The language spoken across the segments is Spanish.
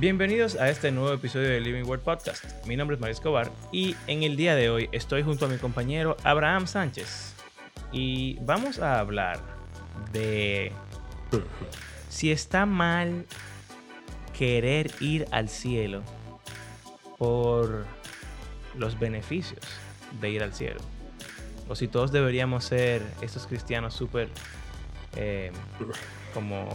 Bienvenidos a este nuevo episodio de Living World Podcast. Mi nombre es Mario Escobar y en el día de hoy estoy junto a mi compañero Abraham Sánchez y vamos a hablar de si está mal querer ir al cielo por los beneficios de ir al cielo. O si todos deberíamos ser estos cristianos súper eh, como,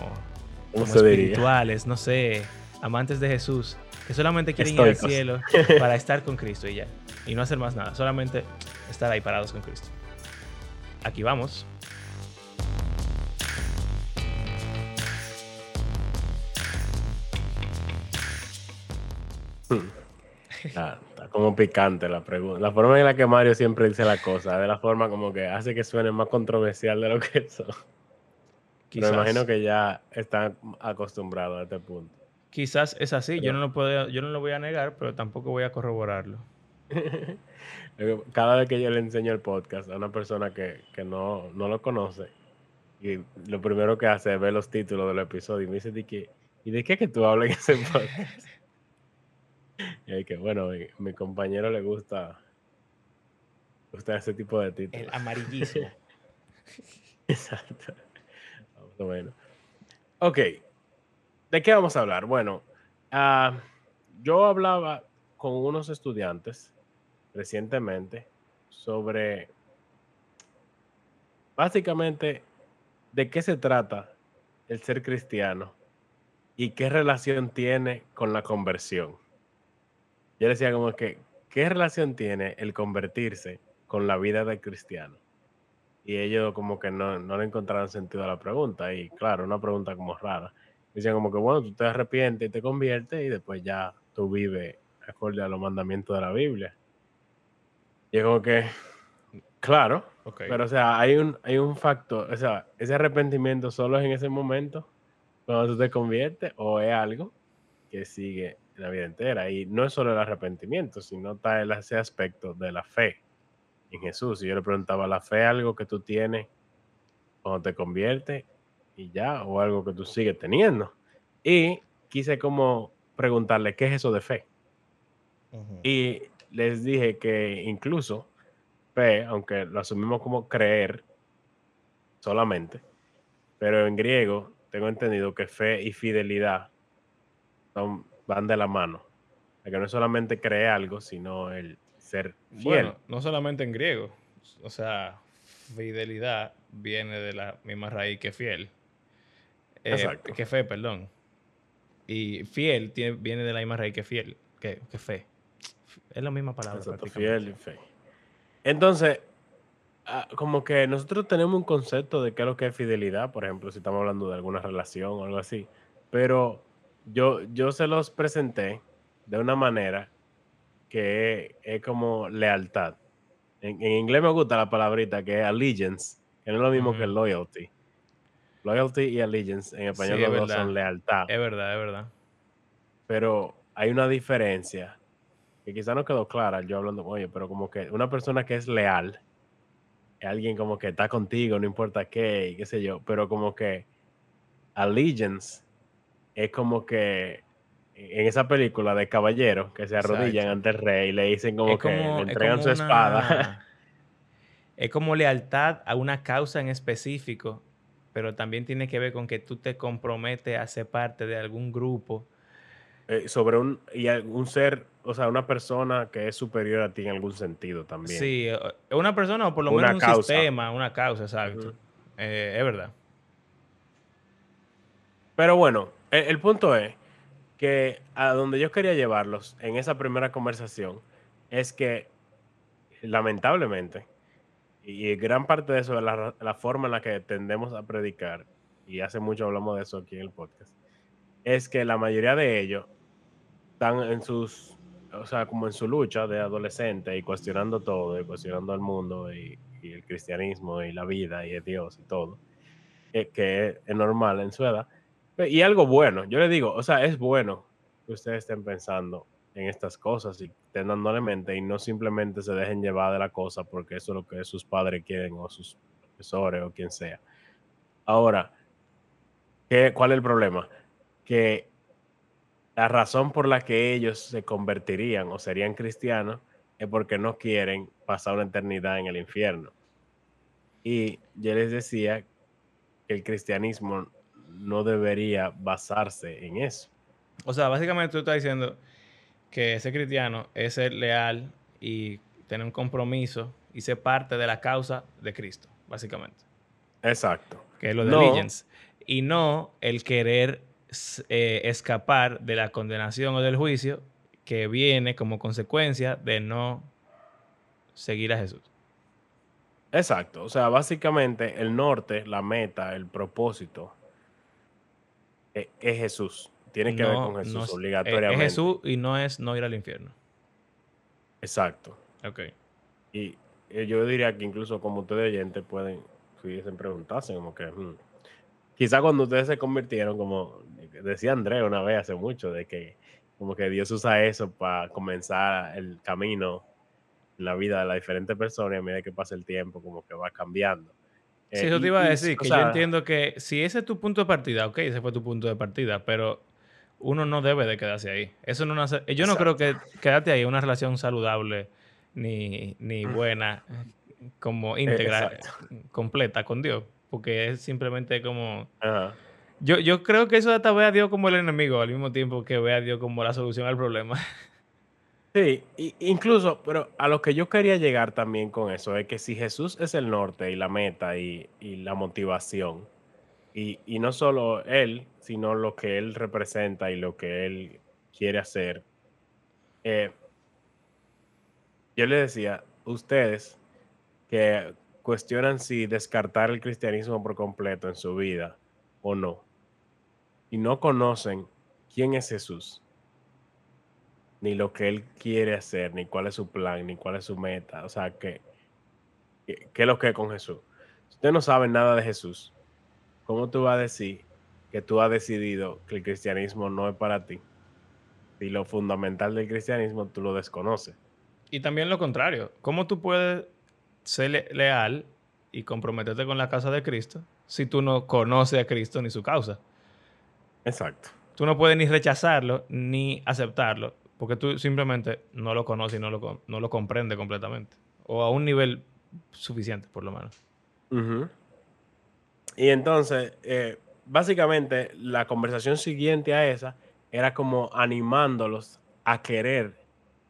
como espirituales, no sé, amantes de Jesús, que solamente quieren ir al cielo para estar con Cristo y ya. Y no hacer más nada, solamente estar ahí parados con Cristo. Aquí vamos. Está, como picante la pregunta. La forma en la que Mario siempre dice la cosa, de la forma como que hace que suene más controversial de lo que. Pero me imagino que ya están acostumbrados a este punto. Quizás es así, yo no lo puedo, yo no lo voy a negar, pero tampoco voy a corroborarlo. Cada vez que yo le enseño el podcast a una persona que, no, lo conoce, y lo primero que hace es ver los títulos del episodio y me dice, ¿y de qué que tú hablas en ese podcast? Y que bueno, mi, compañero le gusta, gusta ese tipo de títulos. El amarillismo. Exacto. Bueno. Ok. ¿De qué vamos a hablar? Bueno, ah, yo hablaba con unos estudiantes recientemente sobre básicamente de qué se trata el ser cristiano y qué relación tiene con la conversión yo decía como que, ¿qué relación tiene el convertirse con la vida del cristiano? Y ellos como que no, no le encontraron sentido a la pregunta. Y claro, una pregunta como rara. Decían como que, bueno, tú te arrepientes y te conviertes y después ya tú vives acorde a los mandamientos de la Biblia. Y es como que, claro, pero o sea, hay un, hay un factor, o sea, ese arrepentimiento solo es en ese momento, cuando tú te conviertes, o es algo que sigue la vida entera. Y no es solo el arrepentimiento, sino está ese aspecto de la fe en Jesús. Y yo le preguntaba, ¿la fe es algo que tú tienes cuando te conviertes y ya? ¿O algo que tú sigues teniendo? Y quise como preguntarle, ¿qué es eso de fe? Y les dije que incluso fe, aunque lo asumimos como creer solamente, pero en griego tengo entendido que fe y fidelidad son van de la mano. que no es solamente creer algo, sino el ser fiel. Bueno, no solamente en griego. O sea, fidelidad viene de la misma raíz que fiel. Eh, Exacto. Que fe, perdón. Y fiel tiene, viene de la misma raíz que fiel, que, fe. Es la misma palabra. Exacto, fiel y fe. Entonces, ah, como que nosotros tenemos un concepto de qué es lo que es fidelidad, por ejemplo, si estamos hablando de alguna relación o algo así, pero yo, yo se los presenté de una manera que es, como lealtad. En, inglés me gusta la palabrita que es allegiance, que no es lo mismo que loyalty. Loyalty y allegiance en español los dos son lealtad. Es verdad, es verdad. Pero hay una diferencia que quizá no quedó clara yo hablando, oye, pero como que una persona que es leal, es alguien como que está contigo, no importa qué, y qué sé yo, pero como que allegiance es como que en esa película de caballeros que se arrodillan ante el rey y le dicen como que le entregan su espada. Es como lealtad a una causa en específico, pero también tiene que ver con que tú te comprometes a ser parte de algún grupo. Eh, sobre un, y un ser, o sea, una persona que es superior a ti en algún sentido también. Sí, una persona o por lo menos un sistema, una causa, exacto. Eh, es verdad. Pero bueno, el, punto es que a donde yo quería llevarlos en esa primera conversación es que lamentablemente, y gran parte de eso es la, forma en la que tendemos a predicar, y hace mucho hablamos de eso aquí en el podcast, es que la mayoría de ellos están en sus, o sea, como en su lucha de adolescente y cuestionando todo, y cuestionando al mundo y, el cristianismo y la vida y Dios y todo, eh, que es normal en su edad. Y algo bueno, yo le digo, o sea, es bueno que ustedes estén pensando en estas cosas y tengan en mente y no simplemente se dejen llevar de la cosa porque eso es lo que sus padres quieren o sus profesores o quien sea. Ahora, ¿qué, ¿cuál es el problema? Que la razón por la que ellos se convertirían o serían cristianos es porque no quieren pasar una eternidad en el infierno. Y yo les decía que el cristianismo no debería basarse en eso. O sea, básicamente tú estás diciendo que ese cristiano es ser leal y tener un compromiso y ser parte de la causa de Cristo, básicamente. Exacto. Que es lo de Allegiance. Y no el querer eh, escapar de la condenación o del juicio que viene como consecuencia de no seguir a Jesús. Exacto. O sea, básicamente el norte, la meta, el propósito e, es, Jesús. Tiene que ver con Jesús obligatoriamente. Es Jesús y no es no ir al infierno. Exacto. Ok. Y eh, yo diría que incluso como ustedes oyentes pueden, pudiesen preguntarse como que, hmm, quizá cuando ustedes se convirtieron, como decía André una vez hace mucho, de que como que Dios usa eso para comenzar el camino en la vida de las diferentes personas y a medida que pasa el tiempo como que va cambiando. Sí, eso eh, te iba a decir, que yo entiendo que si ese es tu punto de partida, ok, ese fue tu punto de partida, pero uno no debe de quedarse ahí. Eso no yo no creo que quedarte ahí una relación saludable ni, ni mm. buena como íntegra, completa con Dios, porque es simplemente como... Yo, yo creo que eso hasta ve a Dios como el enemigo al mismo tiempo que ve a Dios como la solución al problema. Sí, incluso, pero a lo que yo quería llegar también con eso es que si Jesús es el norte y la meta y, la motivación, y, no solo Él, sino lo que Él representa y lo que Él quiere hacer, eh, yo le decía, ustedes que cuestionan si descartar el cristianismo por completo en su vida o no, y no conocen quién es Jesús, ni lo que Él quiere hacer, ni cuál es su plan, ni cuál es su meta, o sea, qué es lo que es con Jesús. Si usted no sabe nada de Jesús, ¿cómo tú vas a decir que tú has decidido que el cristianismo no es para ti? Si lo fundamental del cristianismo tú lo desconoces. Y también lo contrario, ¿cómo tú puedes ser leal y comprometerte con la causa de Cristo si tú no conoces a Cristo ni su causa? Exacto. Tú no puedes ni rechazarlo ni aceptarlo porque tú simplemente no lo conoces y no lo, no lo comprendes completamente. O a un nivel suficiente, por lo menos. Y entonces, eh, básicamente, la conversación siguiente a esa era como animándolos a querer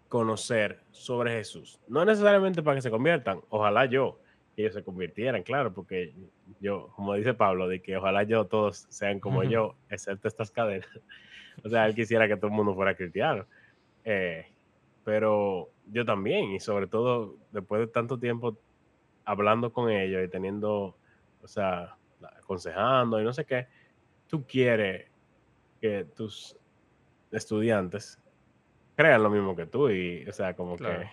conocer sobre Jesús. No necesariamente para que se conviertan, ojalá yo, que ellos se convirtieran, claro, porque yo, como dice Pablo, de que ojalá yo todos sean como yo, excepto estas cadenas. o sea, él quisiera que todo el mundo fuera cristiano. Eh, pero yo también, y sobre todo después de tanto tiempo hablando con ellos y teniendo, o sea, aconsejando y no sé qué, tú quieres que tus estudiantes crean lo mismo que tú y, o sea, como que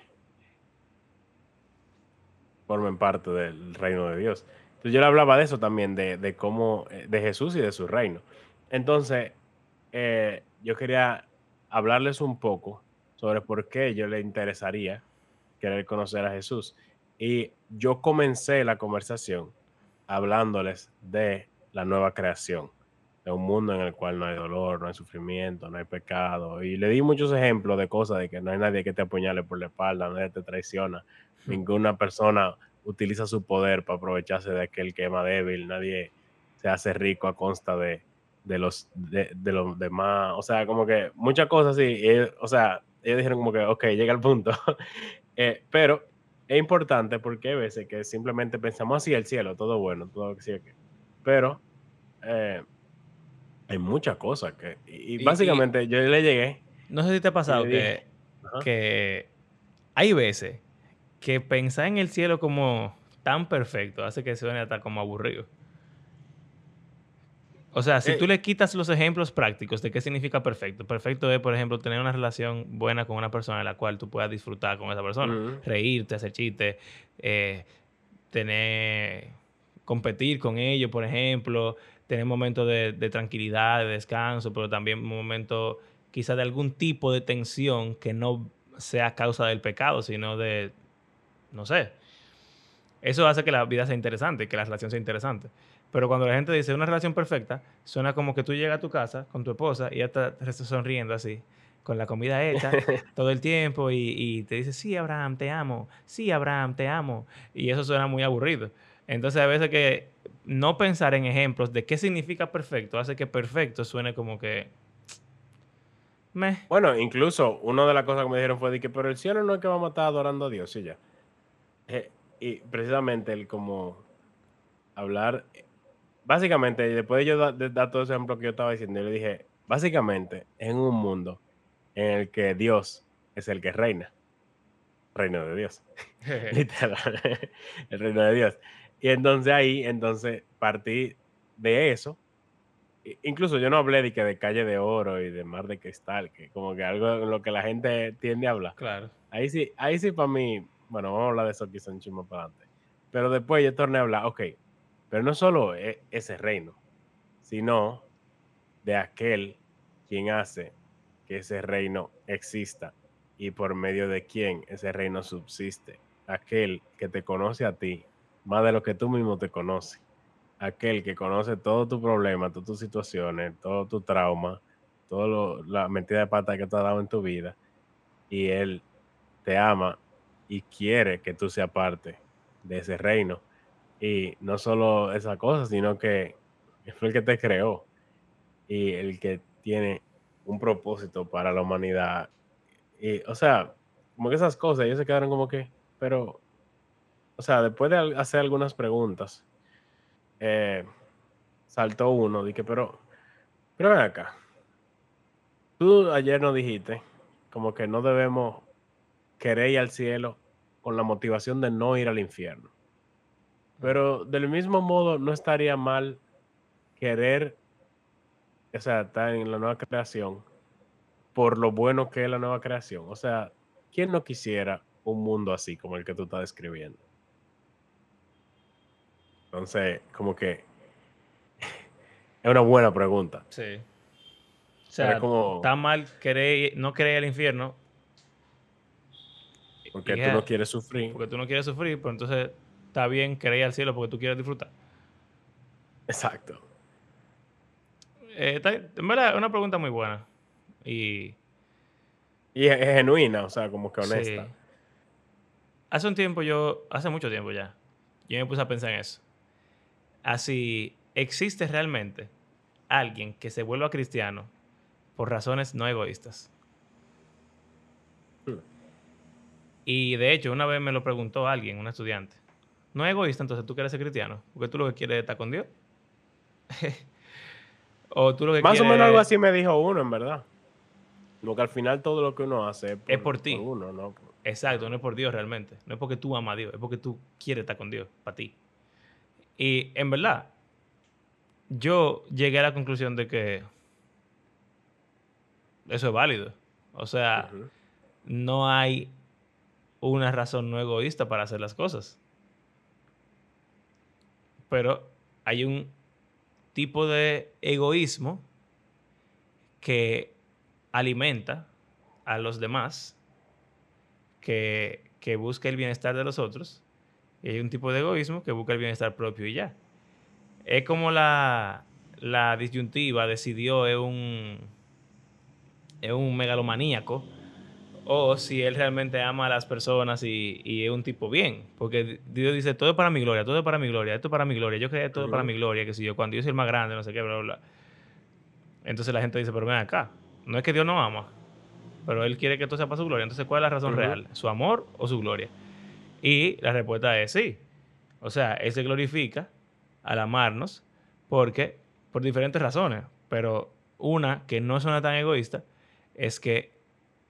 formen parte del reino de Dios. Entonces yo le hablaba de eso también, de, cómo, eh, de Jesús y de su reino. Entonces, eh, yo quería hablarles un poco sobre por qué yo le interesaría querer conocer a Jesús. Y yo comencé la conversación hablándoles de la nueva creación de un mundo en el cual no hay dolor, no hay sufrimiento, no hay pecado. Y le di muchos ejemplos de cosas de que no hay nadie que te apuñale por la espalda, nadie te traiciona, ninguna persona utiliza su poder para aprovecharse de aquel que es más débil, nadie se hace rico a consta de, los, de, los demás, o sea, como que muchas cosas así, o sea, ellos dijeron como que, ok, llega el punto, eh, pero es importante porque hay veces que simplemente pensamos así, el cielo, todo bueno, todo que sí, pero... Eh, hay muchas cosas que. Y, básicamente yo le llegué. No sé si te ha pasado que, que hay veces que pensar en el cielo como tan perfecto hace que suene hasta como aburrido. O sea, si tú eh. le quitas los ejemplos prácticos de qué significa perfecto, perfecto es, por ejemplo, tener una relación buena con una persona en la cual tú puedas disfrutar con esa persona, reírte, hacer chistes, eh, tener, competir con ellos, por ejemplo, tener momentos de, tranquilidad, de descanso, pero también momentos quizás de algún tipo de tensión que no sea causa del pecado, sino de, no sé. Eso hace que la vida sea interesante, que la relación sea interesante. Pero cuando la gente dice una relación perfecta, suena como que tú llegas a tu casa con tu esposa y ella está sonriendo así, con la comida hecha todo el tiempo y, y, te dice, sí, Abraham, te amo, sí, Abraham, te amo. Y eso suena muy aburrido. Entonces a veces que no pensar en ejemplos de qué significa perfecto hace que perfecto suene como que... Bueno, incluso una de las cosas que me dijeron fue de que, pero el cielo no es que vamos a estar adorando a Dios, y ya. Eh, y precisamente el como hablar, básicamente, después de yo dar, todo ese ejemplo que yo estaba diciendo, yo le dije, básicamente, en un mundo en el que Dios es el que reina, reino de Dios, literal, el reino de Dios. Y entonces ahí, entonces partí de eso. Incluso yo no hablé de que de calle de oro y de mar de cristal, que como que algo en lo que la gente tiende a hablar. Claro. Ahí sí, ahí sí para mí, bueno, vamos a hablar de eso quizá un chismo para adelante. Pero después yo torné a hablar, ok, pero no solo e, ese reino, sino de aquel quien hace que ese reino exista y por medio de quien ese reino subsiste. Aquel que te conoce a ti más de lo que tú mismo te conoces. Aquel que conoce todo tu problema, todas tus situaciones, todo tu trauma, toda la mentira de pata que te ha dado en tu vida. Y Él te ama y quiere que tú seas parte de ese reino. Y no solo esa cosa, sino que fue el que te creó y el que tiene un propósito para la humanidad. Y, o sea, como que esas cosas, ellos se quedaron como que, pero o sea, después de hacer algunas preguntas, eh, saltó uno, dije, pero, pero ven acá. Tú ayer nos dijiste como que no debemos querer ir al cielo con la motivación de no ir al infierno. Pero del mismo modo, no estaría mal querer, o sea, estar en la nueva creación por lo bueno que es la nueva creación. O sea, ¿quién no quisiera un mundo así como el que tú estás describiendo? Entonces, como que es una buena pregunta. Sí. O sea, está mal querer, no querer el infierno. Porque tú no quieres sufrir. Porque tú no quieres sufrir, pero entonces está bien querer al cielo porque tú quieres disfrutar. Exacto. Eh, en verdad, es una pregunta muy buena. Y. Y es, genuina, o sea, como que honesta. Hace un tiempo yo, hace mucho tiempo ya, yo me puse a pensar en eso así existe realmente alguien que se vuelva cristiano por razones no egoístas. Y de hecho, una vez me lo preguntó alguien, un estudiante. No es egoísta, entonces tú quieres ser cristiano, porque tú lo que quieres es estar con Dios. o tú lo que Más o menos algo así me dijo uno, en verdad. Porque al final todo lo que uno hace es por, ti. uno, ¿no? Exacto, no es por Dios realmente. No es porque tú amas a Dios, es porque tú quieres estar con Dios, para ti. Y en verdad, yo llegué a la conclusión de que eso es válido. O sea, no hay una razón no egoísta para hacer las cosas. Pero hay un tipo de egoísmo que alimenta a los demás, que, que busca el bienestar de los otros y hay un tipo de egoísmo que busca el bienestar propio y ya. Es como la, la disyuntiva decidió es un, es un megalomaníaco o si él realmente ama a las personas y, y, es un tipo bien. Porque Dios dice, todo es para mi gloria, todo es para mi gloria, esto es para mi gloria, yo creé todo para mi gloria, que si yo, cuando yo soy el más grande, no sé qué, bla, bla, bla. Entonces la gente dice, pero ven acá, no es que Dios no ama, pero Él quiere que todo sea para su gloria. Entonces, ¿cuál es la razón real? ¿Su amor o su gloria? Y la respuesta es sí. O sea, Él se glorifica al amarnos porque, por diferentes razones, pero una que no suena tan egoísta es que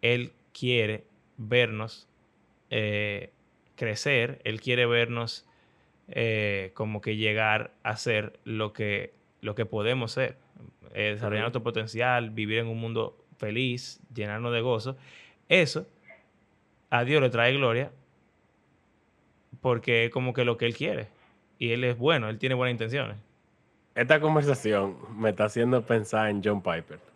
Él quiere vernos eh, crecer, Él quiere vernos eh, como que llegar a ser lo que, lo que podemos ser, eh, desarrollar nuestro potencial, vivir en un mundo feliz, llenarnos de gozo. Eso a Dios le trae gloria porque es como que lo que él quiere. Y él es bueno, él tiene buenas intenciones. Esta conversación me está haciendo pensar en John Piper.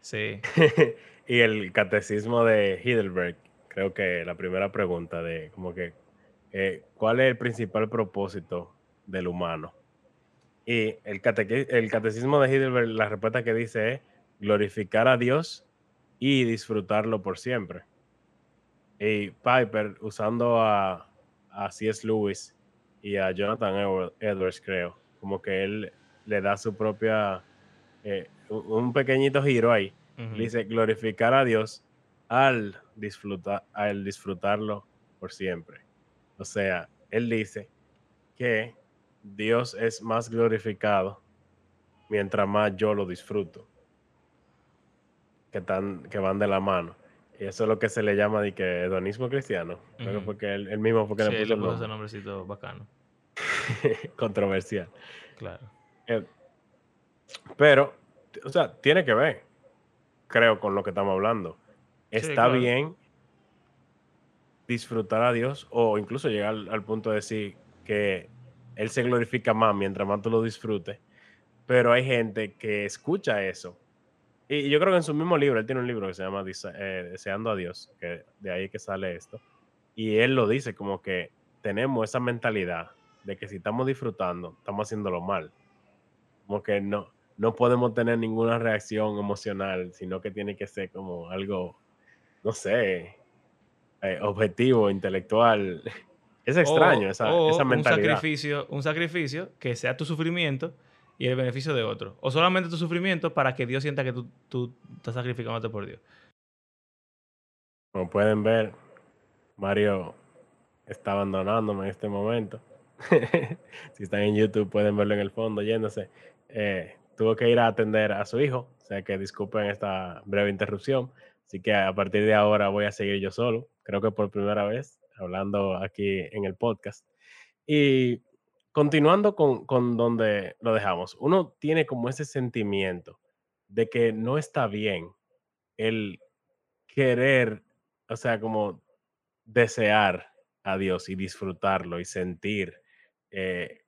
Sí. y el catecismo de Heidelberg, creo que la primera pregunta de como que, eh, ¿cuál es el principal propósito del humano? Y el, catecismo de Heidelberg, la respuesta que dice es glorificar a Dios y disfrutarlo por siempre. Y Piper, usando a, a C.S. Lewis y a Jonathan Edwards, creo, como que él le da su propia, eh, un pequeñito giro ahí. Dice, glorificar a Dios al, disfrutar, al disfrutarlo por siempre. O sea, él dice que Dios es más glorificado mientras más yo lo disfruto. Que, tan, que van de la mano. Y eso es lo que se le llama de que hedonismo cristiano. porque él, mismo porque le puso, nombre. ese nombrecito bacano. Controversial. Claro. Eh, pero, o sea, tiene que ver, creo, con lo que estamos hablando. Está bien disfrutar a Dios o incluso llegar al, punto de decir que Él se glorifica más mientras más tú lo disfrutes. Pero hay gente que escucha eso. Y yo creo que en su mismo libro, él tiene un libro que se llama eh, Deseando a Dios, que de ahí que sale esto. Y él lo dice como que tenemos esa mentalidad de que si estamos disfrutando, estamos haciéndolo mal. Como que no, no podemos tener ninguna reacción emocional, sino que tiene que ser como algo, no sé, eh, objetivo, intelectual. Es extraño esa, esa, mentalidad. Un sacrificio, un sacrificio que sea tu sufrimiento y el beneficio de otro. O solamente tu sufrimiento para que Dios sienta que tú, tú estás sacrificándote por Dios. Como pueden ver, Mario está abandonándome en este momento. si están en YouTube pueden verlo en el fondo yéndose. Eh, tuvo que ir a atender a su hijo, o sea que disculpen esta breve interrupción. Así que a partir de ahora voy a seguir yo solo, creo que por primera vez, hablando aquí en el podcast. Y continuando con, con donde lo dejamos, uno tiene como ese sentimiento de que no está bien el querer, o sea, como desear a Dios y disfrutarlo y sentir eh,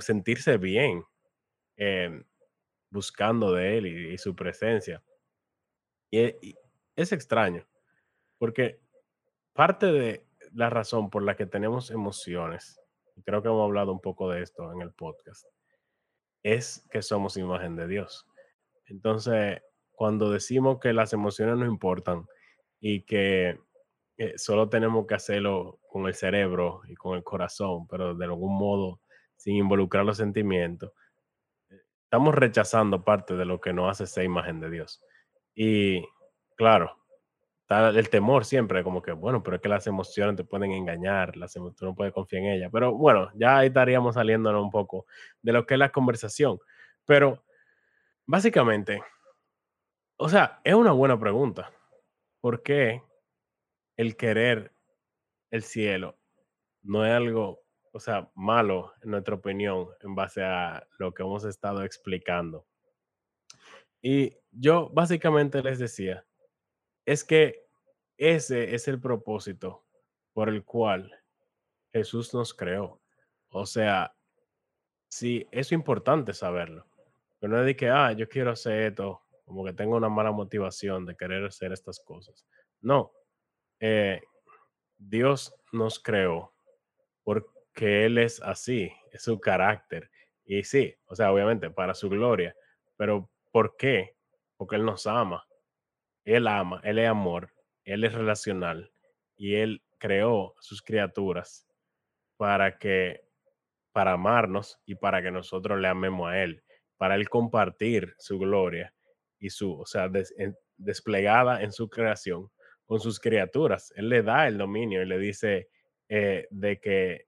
sentirse bien em, buscando de Él y, su presencia. Y, es extraño, porque parte de la razón por la que tenemos emociones, y creo que hemos hablado un poco de esto en el podcast, es que somos imagen de Dios. Entonces, cuando decimos que las emociones no importan y que eh, solo tenemos que hacerlo con el cerebro y con el corazón, pero de algún modo sin involucrar los sentimientos, estamos rechazando parte de lo que nos hace ser imagen de Dios. Y claro, está el temor siempre, como que, bueno, pero es que las emociones te pueden engañar, las tú no puedes confiar en ellas. Pero bueno, ya ahí estaríamos saliéndonos un poco de lo que es la conversación. Pero básicamente, o sea, es una buena pregunta. ¿Por qué el querer el cielo no es algo, o sea, malo en nuestra opinión en base a lo que hemos estado explicando. Y yo básicamente les decía, es que ese es el propósito por el cual Jesús nos creó. O sea, sí, es importante saberlo. Pero no es de que, ah, yo quiero hacer esto, como que tengo una mala motivación de querer hacer estas cosas. No, eh, Dios nos creó porque Él es así, es su carácter. Y sí, o sea, obviamente para su gloria, pero ¿por qué? Porque Él nos ama. Él ama, Él es amor, Él es relacional y Él creó sus criaturas para que, para amarnos y para que nosotros le amemos a Él, para Él compartir su gloria y su, o sea, desplegada en su creación con sus criaturas. Él le da el dominio y le dice eh, de que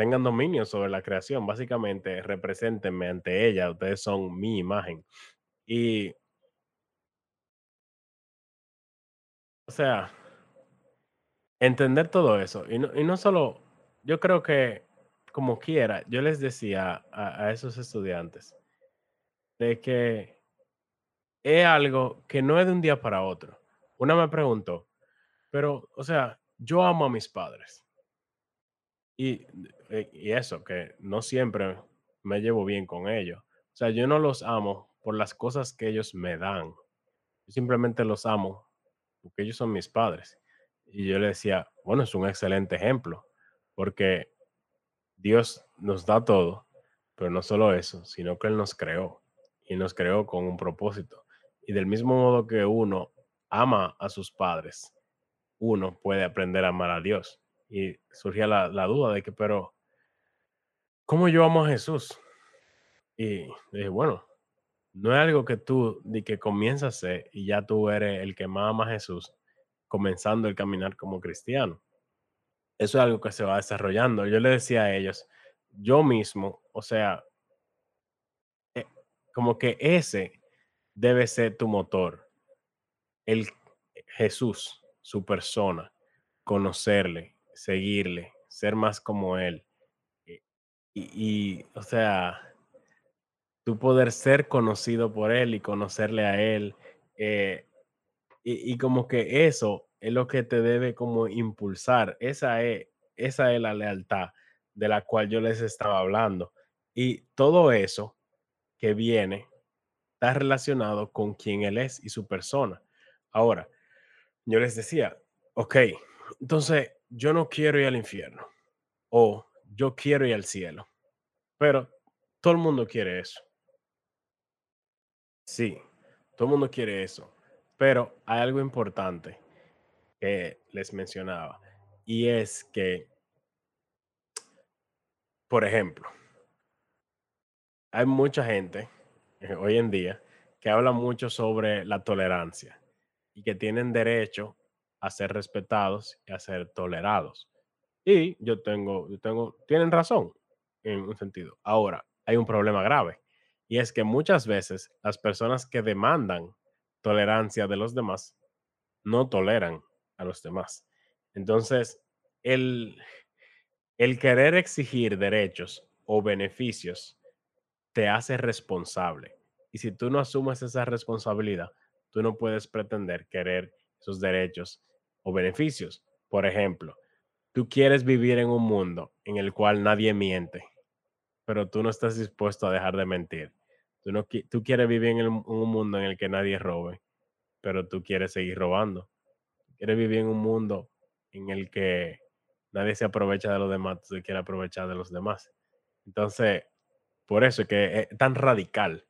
tengan dominio sobre la creación. Básicamente, representenme ante ella. Ustedes son mi imagen. Y, o sea, entender todo eso. Y no, y no solo, yo creo que como quiera, yo les decía a, a esos estudiantes de que es algo que no es de un día para otro una me preguntó, pero, o sea, yo amo a mis padres. Y, eh, y eso, que no siempre me llevo bien con ellos. O sea, yo no los amo por las cosas que ellos me dan. Yo simplemente los amo porque ellos son mis padres. Y yo le decía, bueno, es un excelente ejemplo, porque Dios nos da todo, Pero no solo eso, sino que Él nos creó y nos creó con un propósito. Y del mismo modo que uno ama a sus padres, uno puede aprender a amar a Dios. Y surgía la, la duda de que, pero, ¿cómo yo amo a Jesús? Y dije, bueno, no es algo que tú, de que comienzas a hacer y ya tú eres el que más ama a Jesús, comenzando el caminar como cristiano. Eso es algo que se va desarrollando. Yo le decía a ellos, yo mismo, o sea, eh, como que ese debe ser tu motor. El Jesús, su persona, conocerle, seguirle, ser más como Él. Eh, y, o sea, tu poder ser conocido por Él y conocerle a Él. Eh, y, y, como que eso es lo que te debe como impulsar. Esa es, esa es la lealtad de la cual yo les estaba hablando. Y todo eso que viene está relacionado con quién Él es y su persona. Ahora, yo les decía, ok, entonces yo no quiero ir al infierno o yo quiero ir al cielo, pero todo el mundo quiere eso. Sí, todo el mundo quiere eso, pero hay algo importante que les mencionaba y es que, por ejemplo, hay mucha gente eh, hoy en día que habla mucho sobre la tolerancia y que tienen derecho a ser respetados y a ser tolerados. Y yo tengo, yo tengo, tienen razón en un sentido. Ahora, hay un problema grave y es que muchas veces las personas que demandan tolerancia de los demás no toleran a los demás. Entonces, el, el querer exigir derechos o beneficios te hace responsable. Y si tú no asumes esa responsabilidad, tú no puedes pretender querer esos derechos o beneficios. Por ejemplo, tú quieres vivir en un mundo en el cual nadie miente, pero tú no estás dispuesto a dejar de mentir. Tú, no, tú quieres vivir en, un mundo en el que nadie robe, pero tú quieres seguir robando. Quieres vivir en un mundo en el que nadie se aprovecha de los demás, tú quieres aprovechar de los demás. Entonces, por eso es que es tan radical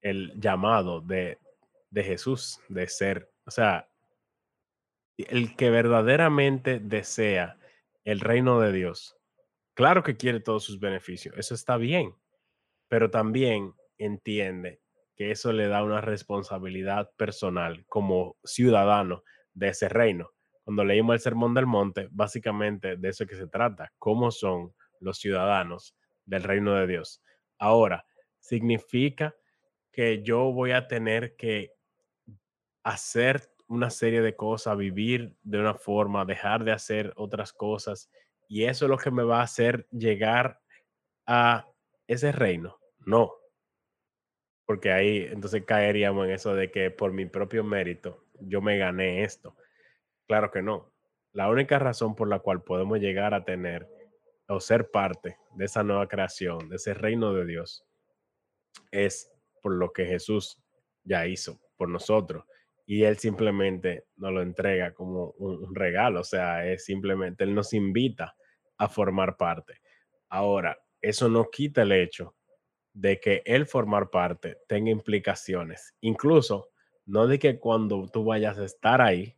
el llamado de, de Jesús de ser, o sea, el que verdaderamente desea el reino de Dios, claro que quiere todos sus beneficios, eso está bien, pero también entiende que eso le da una responsabilidad personal como ciudadano de ese reino. Cuando leímos el Sermón del Monte, básicamente de eso que se trata, cómo son los ciudadanos del reino de Dios. Ahora, significa que yo voy a tener que hacer una serie de cosas, vivir de una forma, dejar de hacer otras cosas, y eso es lo que me va a hacer llegar a ese reino. No, porque ahí entonces caeríamos en eso de que por mi propio mérito yo me gané esto. Claro que no. La única razón por la cual podemos llegar a tener o ser parte de esa nueva creación, de ese reino de Dios, es por lo que Jesús ya hizo por nosotros y él simplemente nos lo entrega como un, regalo, o sea, es simplemente, él nos invita a formar parte. Ahora, eso no quita el hecho de que el formar parte tenga implicaciones, incluso no de que cuando tú vayas a estar ahí,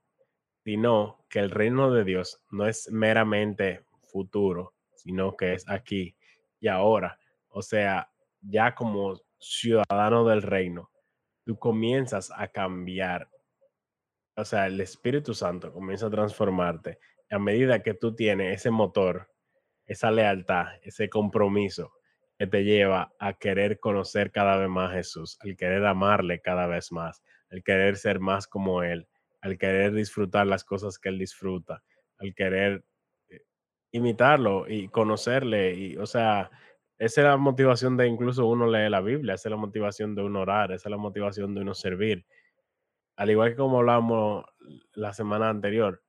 sino que el reino de Dios no es meramente futuro, sino que es aquí y ahora. O sea, ya como ciudadano del reino, tú comienzas a cambiar o sea, el Espíritu Santo comienza a transformarte a medida que tú tienes ese motor, esa lealtad, ese compromiso que te lleva a querer conocer cada vez más a Jesús, al querer amarle cada vez más, al querer ser más como Él, al querer disfrutar las cosas que Él disfruta, al querer eh, imitarlo y conocerle. Y, o sea, esa es la motivación de incluso uno leer la Biblia, esa es la motivación de uno orar, esa es la motivación de uno servir al igual que como hablamos la semana anterior,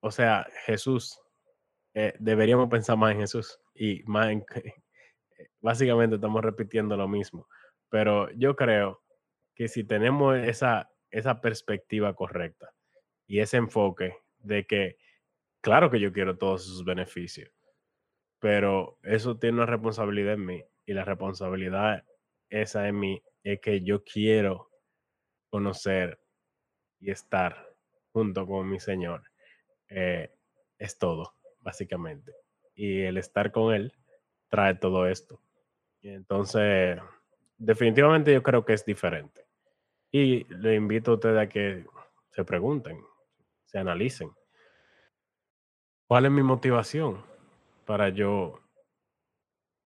o sea, Jesús, eh, deberíamos pensar más en Jesús y más en... Básicamente estamos repitiendo lo mismo, pero yo creo que si tenemos esa, esa perspectiva correcta y ese enfoque de que, claro que yo quiero todos sus beneficios, pero eso tiene una responsabilidad en mí y la responsabilidad esa en mí es que yo quiero conocer y estar junto con mi Señor. Eh, es todo, básicamente. Y el estar con Él trae todo esto. Entonces, definitivamente yo creo que es diferente. Y le invito a ustedes a que se pregunten, se analicen. ¿Cuál es mi motivación para yo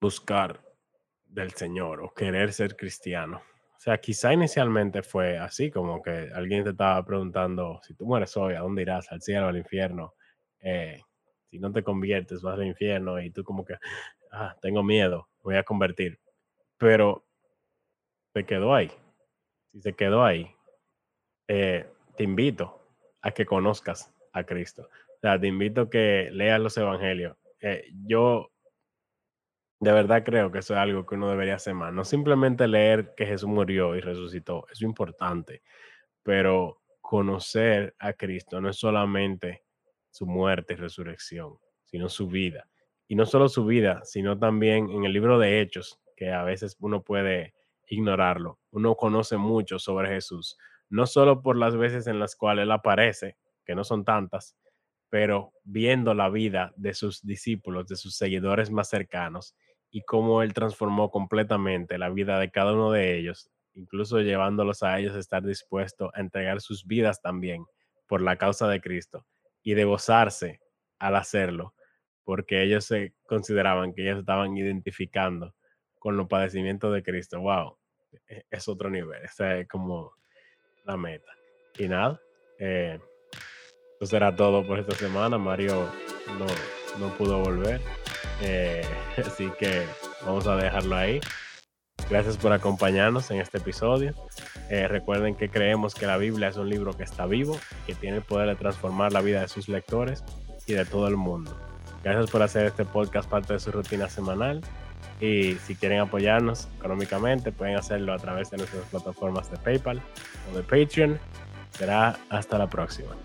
buscar del Señor o querer ser cristiano? O sea, quizá inicialmente fue así, como que alguien te estaba preguntando, si tú mueres hoy, ¿a dónde irás? ¿Al cielo, al infierno? Eh, si no te conviertes, vas al infierno y tú como que, ah, tengo miedo, voy a convertir. Pero se quedó ahí. Si se quedó ahí, eh, te invito a que conozcas a Cristo. O sea, te invito a que leas los evangelios. Eh, yo de verdad creo que eso es algo que uno debería hacer más. No simplemente leer que Jesús murió y resucitó, es importante, pero conocer a Cristo no es solamente su muerte y resurrección, sino su vida. Y no solo su vida, sino también en el libro de Hechos, que a veces uno puede ignorarlo. Uno conoce mucho sobre Jesús, no solo por las veces en las cuales él aparece, que no son tantas, pero viendo la vida de sus discípulos, de sus seguidores más cercanos y cómo él transformó completamente la vida de cada uno de ellos, incluso llevándolos a ellos a estar dispuestos a entregar sus vidas también por la causa de Cristo y de gozarse al hacerlo, porque ellos se consideraban que ellos estaban identificando con los padecimientos de Cristo. Wow, e-, es otro nivel, esa es como la meta. Y nada, eh, eso será todo por esta semana. Mario no, no pudo volver. Eh, así que vamos a dejarlo ahí. Gracias por acompañarnos en este episodio. Eh, recuerden que creemos que la Biblia es un libro que está vivo, que tiene el poder de transformar la vida de sus lectores y de todo el mundo. Gracias por hacer este podcast parte de su rutina semanal. Y si quieren apoyarnos económicamente, pueden hacerlo a través de nuestras plataformas de PayPal o de Patreon. Será hasta la próxima.